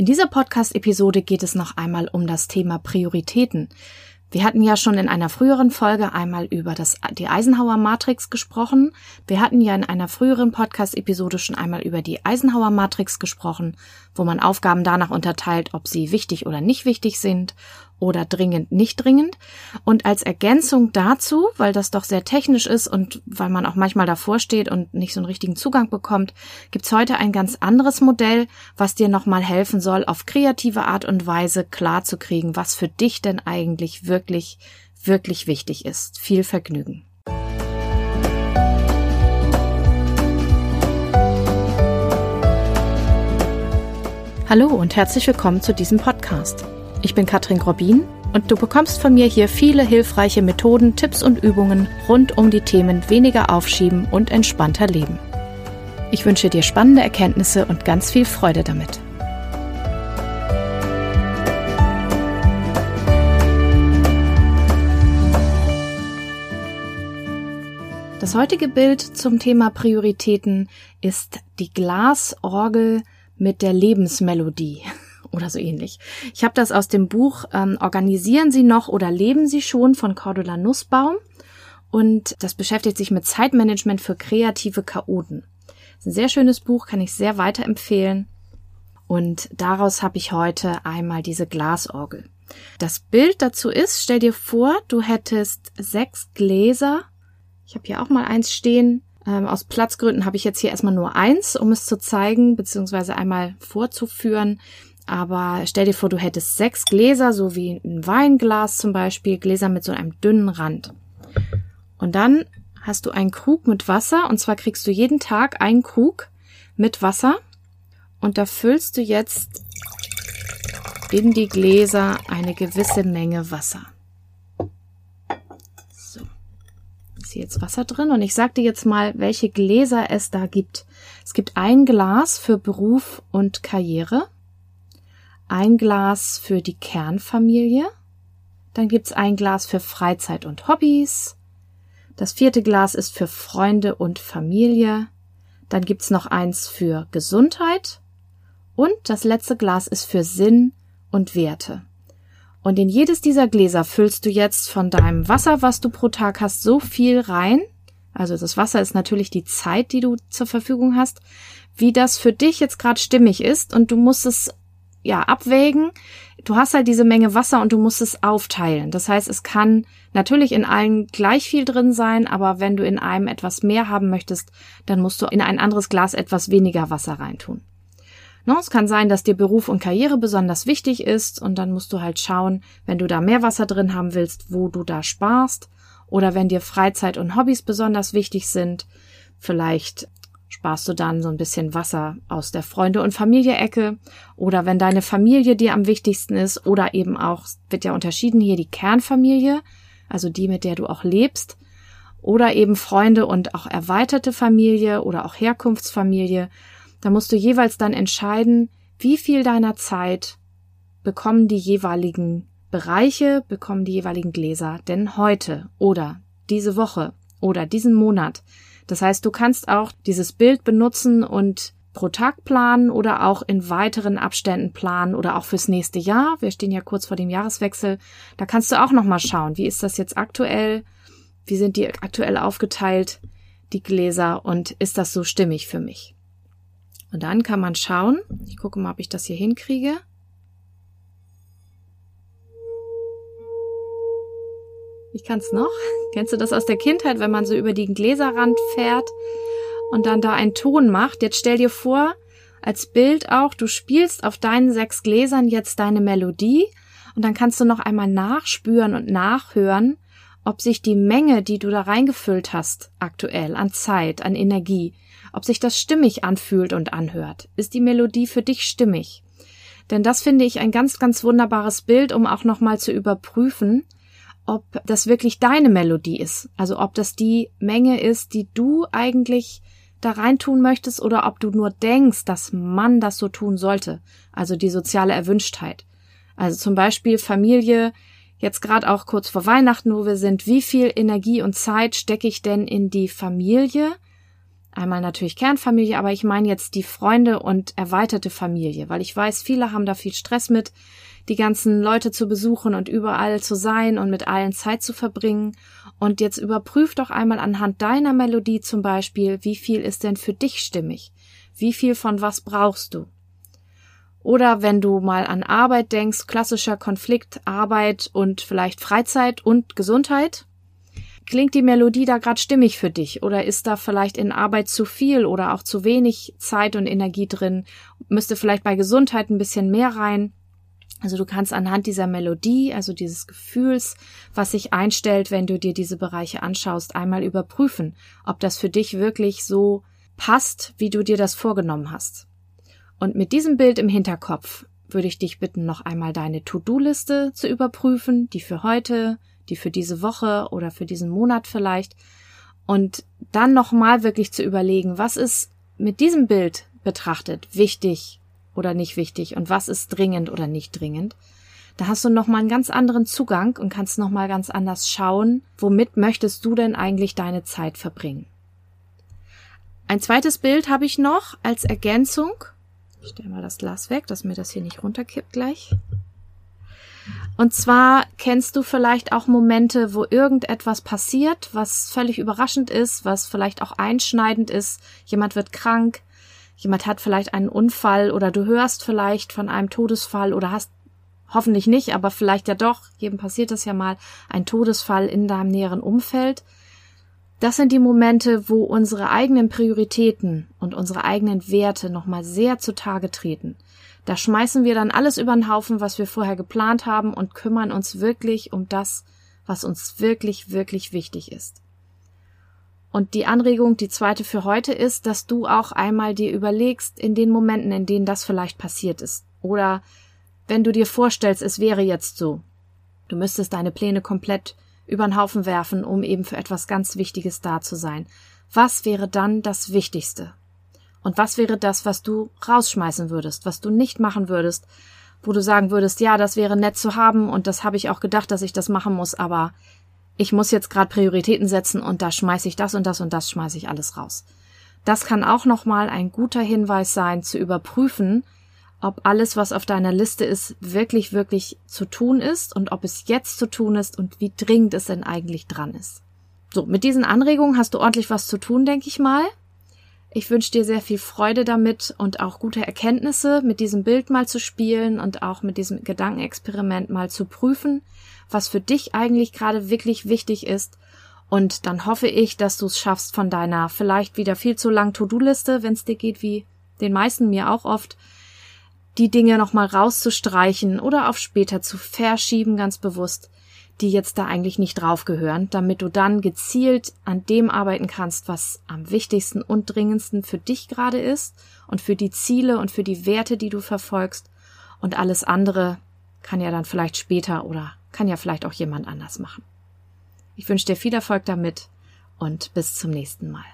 In dieser Podcast-Episode geht es noch einmal um das Thema Prioritäten. Wir hatten ja schon in einer früheren Folge einmal über das, die Eisenhower Matrix gesprochen. Wir hatten ja in einer früheren Podcast-Episode schon einmal über die Eisenhower Matrix gesprochen, wo man Aufgaben danach unterteilt, ob sie wichtig oder nicht wichtig sind oder dringend, nicht dringend. Und als Ergänzung dazu, weil das doch sehr technisch ist und weil man auch manchmal davor steht und nicht so einen richtigen Zugang bekommt, gibt's heute ein ganz anderes Modell, was dir nochmal helfen soll, auf kreative Art und Weise klarzukriegen, was für dich denn eigentlich wirklich, wirklich wichtig ist. Viel Vergnügen. Hallo und herzlich willkommen zu diesem Podcast. Ich bin Katrin Grobin und du bekommst von mir hier viele hilfreiche Methoden, Tipps und Übungen rund um die Themen weniger aufschieben und entspannter leben. Ich wünsche dir spannende Erkenntnisse und ganz viel Freude damit. Das heutige Bild zum Thema Prioritäten ist die Glasorgel mit der Lebensmelodie oder so ähnlich. Ich habe das aus dem Buch ähm, Organisieren Sie noch oder leben Sie schon von Cordula Nussbaum und das beschäftigt sich mit Zeitmanagement für kreative Chaoten. Ist ein sehr schönes Buch, kann ich sehr weiterempfehlen. Und daraus habe ich heute einmal diese Glasorgel. Das Bild dazu ist, stell dir vor, du hättest sechs Gläser. Ich habe hier auch mal eins stehen. Ähm, aus Platzgründen habe ich jetzt hier erstmal nur eins, um es zu zeigen, beziehungsweise einmal vorzuführen. Aber stell dir vor, du hättest sechs Gläser, so wie ein Weinglas zum Beispiel, Gläser mit so einem dünnen Rand. Und dann hast du einen Krug mit Wasser, und zwar kriegst du jeden Tag einen Krug mit Wasser. Und da füllst du jetzt in die Gläser eine gewisse Menge Wasser. So. Ist hier jetzt Wasser drin und ich sag dir jetzt mal, welche Gläser es da gibt. Es gibt ein Glas für Beruf und Karriere ein Glas für die Kernfamilie, dann gibt's ein Glas für Freizeit und Hobbys, das vierte Glas ist für Freunde und Familie, dann gibt's noch eins für Gesundheit und das letzte Glas ist für Sinn und Werte. Und in jedes dieser Gläser füllst du jetzt von deinem Wasser, was du pro Tag hast, so viel rein. Also das Wasser ist natürlich die Zeit, die du zur Verfügung hast, wie das für dich jetzt gerade stimmig ist. Und du musst es ja, abwägen. Du hast halt diese Menge Wasser und du musst es aufteilen. Das heißt, es kann natürlich in allen gleich viel drin sein, aber wenn du in einem etwas mehr haben möchtest, dann musst du in ein anderes Glas etwas weniger Wasser reintun. No, es kann sein, dass dir Beruf und Karriere besonders wichtig ist und dann musst du halt schauen, wenn du da mehr Wasser drin haben willst, wo du da sparst oder wenn dir Freizeit und Hobbys besonders wichtig sind, vielleicht sparst du dann so ein bisschen Wasser aus der Freunde- und Familie-Ecke. Oder wenn deine Familie dir am wichtigsten ist oder eben auch, wird ja unterschieden hier die Kernfamilie, also die, mit der du auch lebst, oder eben Freunde und auch erweiterte Familie oder auch Herkunftsfamilie, da musst du jeweils dann entscheiden, wie viel deiner Zeit bekommen die jeweiligen Bereiche, bekommen die jeweiligen Gläser denn heute oder diese Woche oder diesen Monat das heißt, du kannst auch dieses Bild benutzen und pro Tag planen oder auch in weiteren Abständen planen oder auch fürs nächste Jahr. Wir stehen ja kurz vor dem Jahreswechsel. Da kannst du auch nochmal schauen, wie ist das jetzt aktuell? Wie sind die aktuell aufgeteilt, die Gläser und ist das so stimmig für mich? Und dann kann man schauen. Ich gucke mal, ob ich das hier hinkriege. Ich kann's noch. Kennst du das aus der Kindheit, wenn man so über den Gläserrand fährt und dann da einen Ton macht? Jetzt stell dir vor, als Bild auch, du spielst auf deinen sechs Gläsern jetzt deine Melodie und dann kannst du noch einmal nachspüren und nachhören, ob sich die Menge, die du da reingefüllt hast, aktuell an Zeit, an Energie, ob sich das stimmig anfühlt und anhört. Ist die Melodie für dich stimmig? Denn das finde ich ein ganz, ganz wunderbares Bild, um auch nochmal zu überprüfen, ob das wirklich deine Melodie ist. Also ob das die Menge ist, die du eigentlich da reintun möchtest oder ob du nur denkst, dass man das so tun sollte. Also die soziale Erwünschtheit. Also zum Beispiel Familie, jetzt gerade auch kurz vor Weihnachten, wo wir sind, wie viel Energie und Zeit stecke ich denn in die Familie? Einmal natürlich Kernfamilie, aber ich meine jetzt die Freunde und erweiterte Familie, weil ich weiß, viele haben da viel Stress mit, die ganzen Leute zu besuchen und überall zu sein und mit allen Zeit zu verbringen. Und jetzt überprüf doch einmal anhand deiner Melodie zum Beispiel, wie viel ist denn für dich stimmig? Wie viel von was brauchst du? Oder wenn du mal an Arbeit denkst, klassischer Konflikt, Arbeit und vielleicht Freizeit und Gesundheit. Klingt die Melodie da gerade stimmig für dich? Oder ist da vielleicht in Arbeit zu viel oder auch zu wenig Zeit und Energie drin? Müsste vielleicht bei Gesundheit ein bisschen mehr rein? Also du kannst anhand dieser Melodie, also dieses Gefühls, was sich einstellt, wenn du dir diese Bereiche anschaust, einmal überprüfen, ob das für dich wirklich so passt, wie du dir das vorgenommen hast. Und mit diesem Bild im Hinterkopf würde ich dich bitten, noch einmal deine To-Do-Liste zu überprüfen, die für heute, die für diese Woche oder für diesen Monat vielleicht, und dann nochmal wirklich zu überlegen, was ist mit diesem Bild betrachtet wichtig oder nicht wichtig und was ist dringend oder nicht dringend. Da hast du nochmal einen ganz anderen Zugang und kannst nochmal ganz anders schauen, womit möchtest du denn eigentlich deine Zeit verbringen. Ein zweites Bild habe ich noch als Ergänzung. Ich stelle mal das Glas weg, dass mir das hier nicht runterkippt gleich. Und zwar kennst du vielleicht auch Momente, wo irgendetwas passiert, was völlig überraschend ist, was vielleicht auch einschneidend ist. Jemand wird krank, jemand hat vielleicht einen Unfall oder du hörst vielleicht von einem Todesfall oder hast hoffentlich nicht, aber vielleicht ja doch, jedem passiert das ja mal, ein Todesfall in deinem näheren Umfeld. Das sind die Momente, wo unsere eigenen Prioritäten und unsere eigenen Werte nochmal sehr zutage treten. Da schmeißen wir dann alles über den Haufen, was wir vorher geplant haben und kümmern uns wirklich um das, was uns wirklich, wirklich wichtig ist. Und die Anregung, die zweite für heute ist, dass du auch einmal dir überlegst, in den Momenten, in denen das vielleicht passiert ist. Oder wenn du dir vorstellst, es wäre jetzt so. Du müsstest deine Pläne komplett über den Haufen werfen, um eben für etwas ganz Wichtiges da zu sein. Was wäre dann das Wichtigste? Und was wäre das, was du rausschmeißen würdest, was du nicht machen würdest, wo du sagen würdest, ja, das wäre nett zu haben und das habe ich auch gedacht, dass ich das machen muss, aber ich muss jetzt gerade Prioritäten setzen und da schmeiße ich das und das und das schmeiße ich alles raus. Das kann auch nochmal ein guter Hinweis sein, zu überprüfen, ob alles, was auf deiner Liste ist, wirklich, wirklich zu tun ist und ob es jetzt zu tun ist und wie dringend es denn eigentlich dran ist. So, mit diesen Anregungen hast du ordentlich was zu tun, denke ich mal. Ich wünsche dir sehr viel Freude damit und auch gute Erkenntnisse, mit diesem Bild mal zu spielen und auch mit diesem Gedankenexperiment mal zu prüfen, was für dich eigentlich gerade wirklich wichtig ist. Und dann hoffe ich, dass du es schaffst, von deiner vielleicht wieder viel zu lang To-Do-Liste, wenn es dir geht wie den meisten mir auch oft, die Dinge nochmal rauszustreichen oder auf später zu verschieben, ganz bewusst, die jetzt da eigentlich nicht draufgehören, damit du dann gezielt an dem arbeiten kannst, was am wichtigsten und dringendsten für dich gerade ist und für die Ziele und für die Werte, die du verfolgst. Und alles andere kann ja dann vielleicht später oder kann ja vielleicht auch jemand anders machen. Ich wünsche dir viel Erfolg damit und bis zum nächsten Mal.